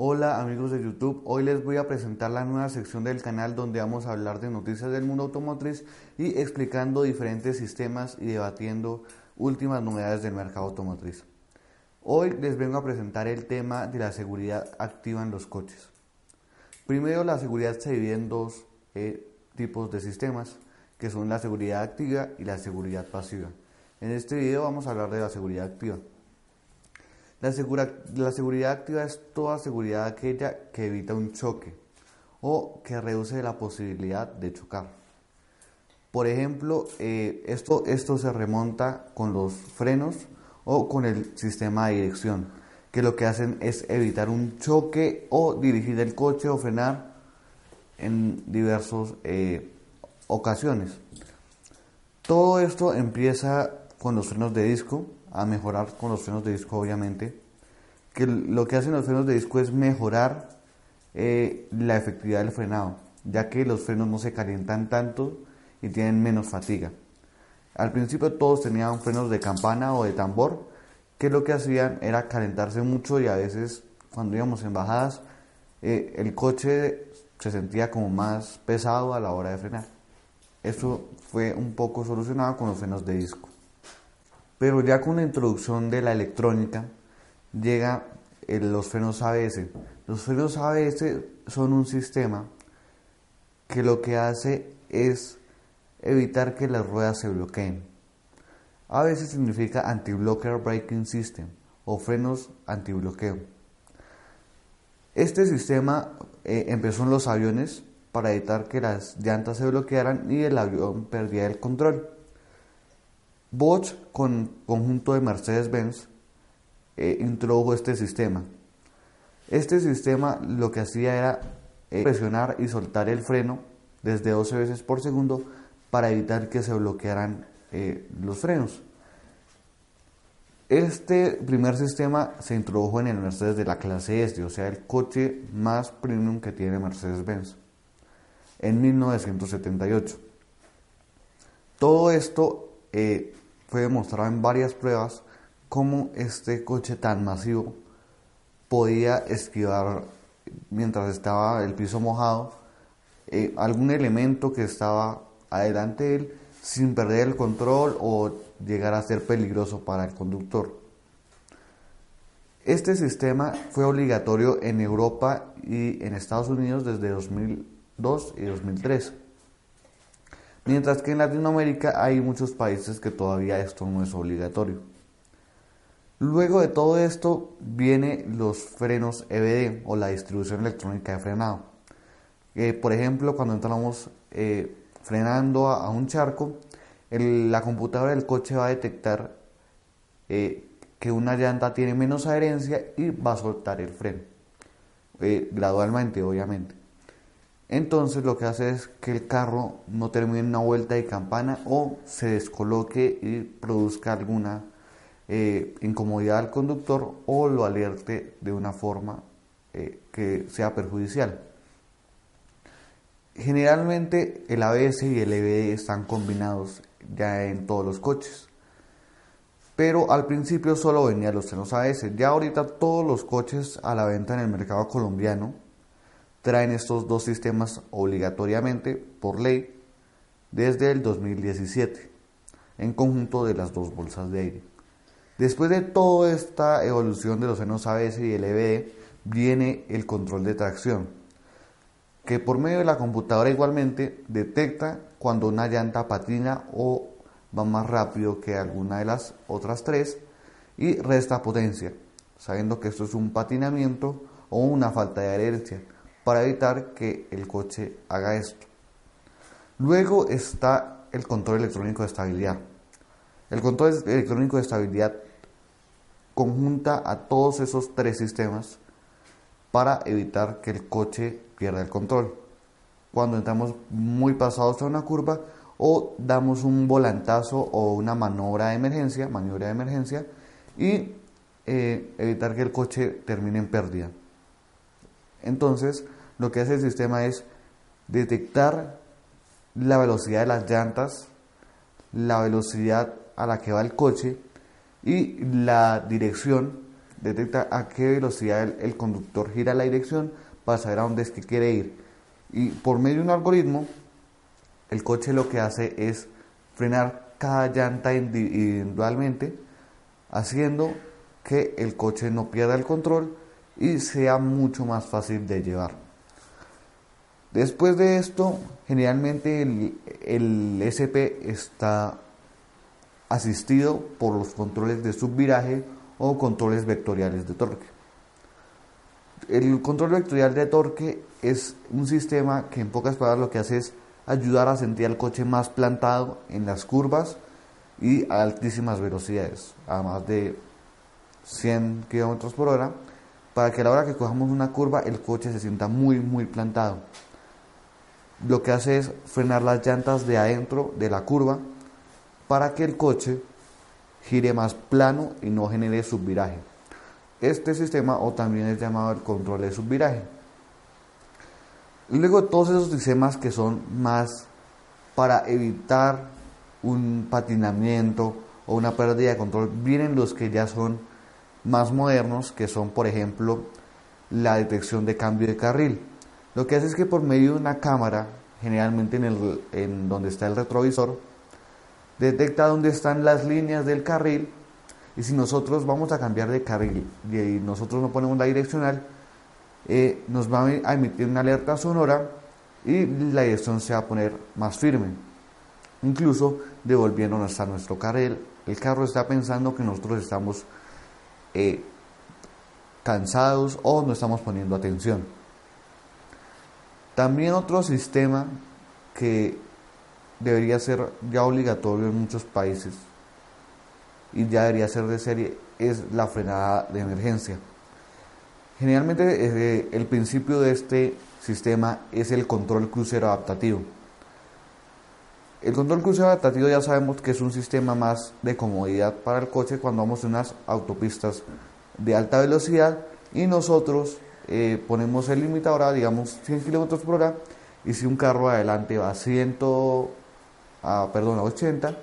Hola amigos de YouTube, hoy les voy a presentar la nueva sección del canal donde vamos a hablar de noticias del mundo automotriz y explicando diferentes sistemas y debatiendo últimas novedades del mercado automotriz. Hoy les vengo a presentar el tema de la seguridad activa en los coches. Primero la seguridad se divide en dos eh, tipos de sistemas que son la seguridad activa y la seguridad pasiva. En este video vamos a hablar de la seguridad activa. La, la, seguridad activa es toda seguridad aquella que evita un choque o que reduce la posibilidad de chocar. Por ejemplo, eh, esto, esto se remonta con los frenos o con el sistema de dirección, que lo que hacen es evitar un choque o dirigir el coche o frenar en diversas eh, ocasiones. Todo esto empieza con los frenos de disco, a mejorar con los frenos de disco obviamente, que lo que hacen los frenos de disco es mejorar eh, la efectividad del frenado, ya que los frenos no se calientan tanto y tienen menos fatiga. Al principio todos tenían frenos de campana o de tambor, que lo que hacían era calentarse mucho y a veces cuando íbamos en bajadas eh, el coche se sentía como más pesado a la hora de frenar. Eso fue un poco solucionado con los frenos de disco. Pero ya con la introducción de la electrónica llega los frenos ABS. Los frenos ABS son un sistema que lo que hace es evitar que las ruedas se bloqueen. ABS significa Anti-Blocker Braking System o frenos antibloqueo. Este sistema eh, empezó en los aviones para evitar que las llantas se bloquearan y el avión perdiera el control. Bosch con conjunto de Mercedes-Benz eh, introdujo este sistema. Este sistema lo que hacía era eh, presionar y soltar el freno desde 12 veces por segundo para evitar que se bloquearan eh, los frenos. Este primer sistema se introdujo en el Mercedes de la clase S, o sea, el coche más premium que tiene Mercedes-Benz, en 1978. Todo esto fue demostrado en varias pruebas cómo este coche tan masivo podía esquivar mientras estaba el piso mojado eh, algún elemento que estaba adelante de él sin perder el control o llegar a ser peligroso para el conductor. Este sistema fue obligatorio en Europa y en Estados Unidos desde 2002 y 2003. Mientras que en Latinoamérica hay muchos países que todavía esto no es obligatorio. Luego de todo esto viene los frenos EBD o la distribución electrónica de frenado. por ejemplo, cuando entramos eh, frenando a, un charco, la computadora del coche va a detectar eh, que una llanta tiene menos adherencia y va a soltar el freno, eh, gradualmente obviamente. Entonces lo que hace es que el carro no termine una vuelta de campana o se descoloque y produzca alguna eh, incomodidad al conductor o lo alerte de una forma eh, que sea perjudicial. Generalmente el ABS y el EBD están combinados ya en todos los coches. Pero al principio solo venían los frenos ABS. Ya ahorita todos los coches a la venta en el mercado colombiano traen estos dos sistemas obligatoriamente por ley desde el 2017 en conjunto de las dos bolsas de aire. Después de toda esta evolución de los frenos ABS y el EBD viene el control de tracción que por medio de la computadora igualmente detecta cuando una llanta patina o va más rápido que alguna de las otras tres y resta potencia, sabiendo que esto es un patinamiento o una falta de adherencia, para evitar que el coche haga esto. Luego está el control electrónico de estabilidad. El control electrónico de estabilidad conjunta a todos esos tres sistemas para evitar que el coche pierda el control. Cuando entramos muy pasados a una curva o damos un volantazo o una maniobra de emergencia, maniobra de emergencia y eh, evitar que el coche termine en pérdida. Entonces, lo que hace el sistema es detectar la velocidad de las llantas, la velocidad a la que va el coche y la dirección, detecta a qué velocidad el, conductor gira la dirección para saber a dónde es que quiere ir. Y por medio de un algoritmo, el coche lo que hace es frenar cada llanta individualmente, haciendo que el coche no pierda el control y sea mucho más fácil de llevar. Después de esto, generalmente el, el SP está asistido por los controles de subviraje o controles vectoriales de torque. El control vectorial de torque es un sistema que en pocas palabras lo que hace es ayudar a sentir al coche más plantado en las curvas y a altísimas velocidades, a más de 100 km por hora, para que la hora que cojamos una curva el coche se sienta muy muy plantado. Lo que hace es frenar las llantas de adentro de la curva para que el coche gire más plano y no genere subviraje. Este sistema o también es llamado el control de subviraje. Luego todos esos sistemas que son más para evitar un patinamiento o una pérdida de control, vienen los que ya son más modernos, que son por ejemplo la detección de cambio de carril. Lo que hace es que por medio de una cámara, generalmente en, el, en donde está el retrovisor, detecta dónde están las líneas del carril y si nosotros vamos a cambiar de carril y nosotros no ponemos la direccional, eh, nos va a emitir una alerta sonora y la dirección se va a poner más firme. Incluso devolviéndonos a nuestro carril, el carro está pensando que nosotros estamos eh, cansados o no estamos poniendo atención. También otro sistema que debería ser ya obligatorio en muchos países y ya debería ser de serie es la frenada de emergencia. Generalmente el principio de este sistema es el control crucero adaptativo. El control crucero adaptativo ya sabemos que es un sistema más de comodidad para el coche cuando vamos en unas autopistas de alta velocidad y nosotros eh, ponemos el limitador a digamos 100 km por hora y si un carro adelante va a 100 a, perdón, a 80,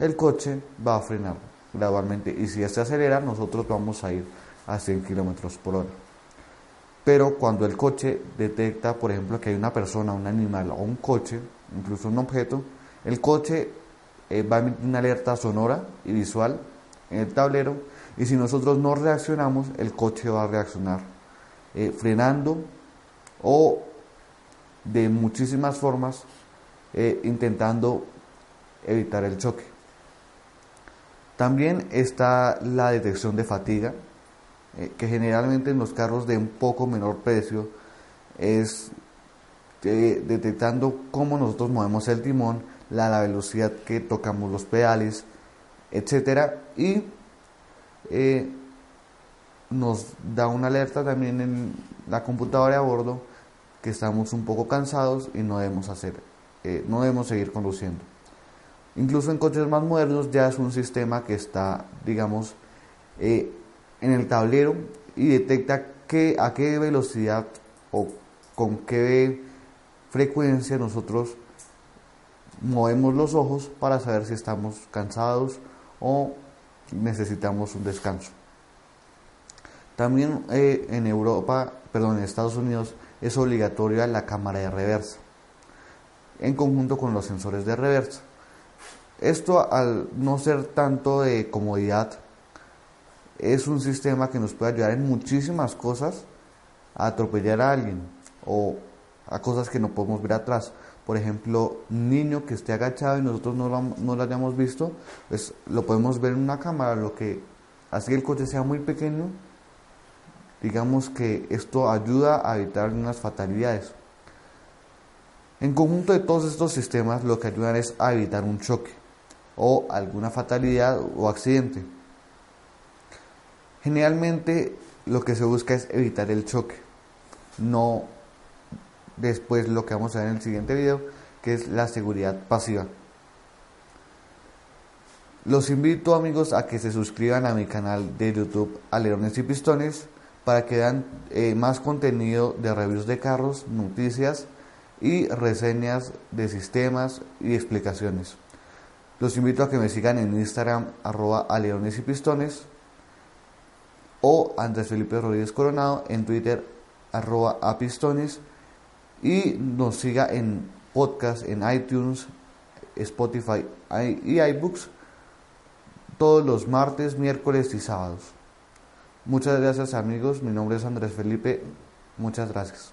el coche va a frenar gradualmente y si este acelera, nosotros vamos a ir a 100 kilómetros por hora. Pero cuando el coche detecta, por ejemplo, que hay una persona, un animal o un coche, incluso un objeto, el coche eh, va a emitir una alerta sonora y visual en el tablero y si nosotros no reaccionamos, el coche va a reaccionar eh, frenando o de muchísimas formas eh, intentando evitar el choque. También está la detección de fatiga, que generalmente en los carros de un poco menor precio es detectando cómo nosotros movemos el timón, la, la velocidad que tocamos los pedales, etc. Y nos da una alerta también en la computadora a bordo que estamos un poco cansados y no debemos hacer, eh, no debemos seguir conduciendo. Incluso en coches más modernos ya es un sistema que está, digamos, eh, en el tablero y detecta a qué velocidad o con qué frecuencia nosotros movemos los ojos para saber si estamos cansados o necesitamos un descanso. También eh, en Europa, perdón, en Estados Unidos es obligatoria la cámara de reversa, en conjunto con los sensores de reversa. Esto al no ser tanto de comodidad, es un sistema que nos puede ayudar en muchísimas cosas a atropellar a alguien o a cosas que no podemos ver atrás. Por ejemplo, un niño que esté agachado y nosotros no lo, no lo hayamos visto, pues lo podemos ver en una cámara, lo que así el coche sea muy pequeño, digamos que esto ayuda a evitar unas fatalidades. En conjunto de todos estos sistemas lo que ayudan es a evitar un choque o alguna fatalidad o accidente. Generalmente lo que se busca es evitar el choque, no después lo que vamos a ver en el siguiente video, que es la seguridad pasiva. Los invito amigos a que se suscriban a mi canal de YouTube Alerones y Pistones para que vean eh, más contenido de reviews de carros, noticias y reseñas de sistemas y explicaciones. Los invito a que me sigan en Instagram arroba alerones y pistones o Andrés Felipe Rodríguez Coronado en Twitter arroba apistones y nos siga en podcast en iTunes, Spotify y iBooks todos los martes, miércoles y sábados. Muchas gracias amigos, mi nombre es Andrés Felipe, muchas gracias.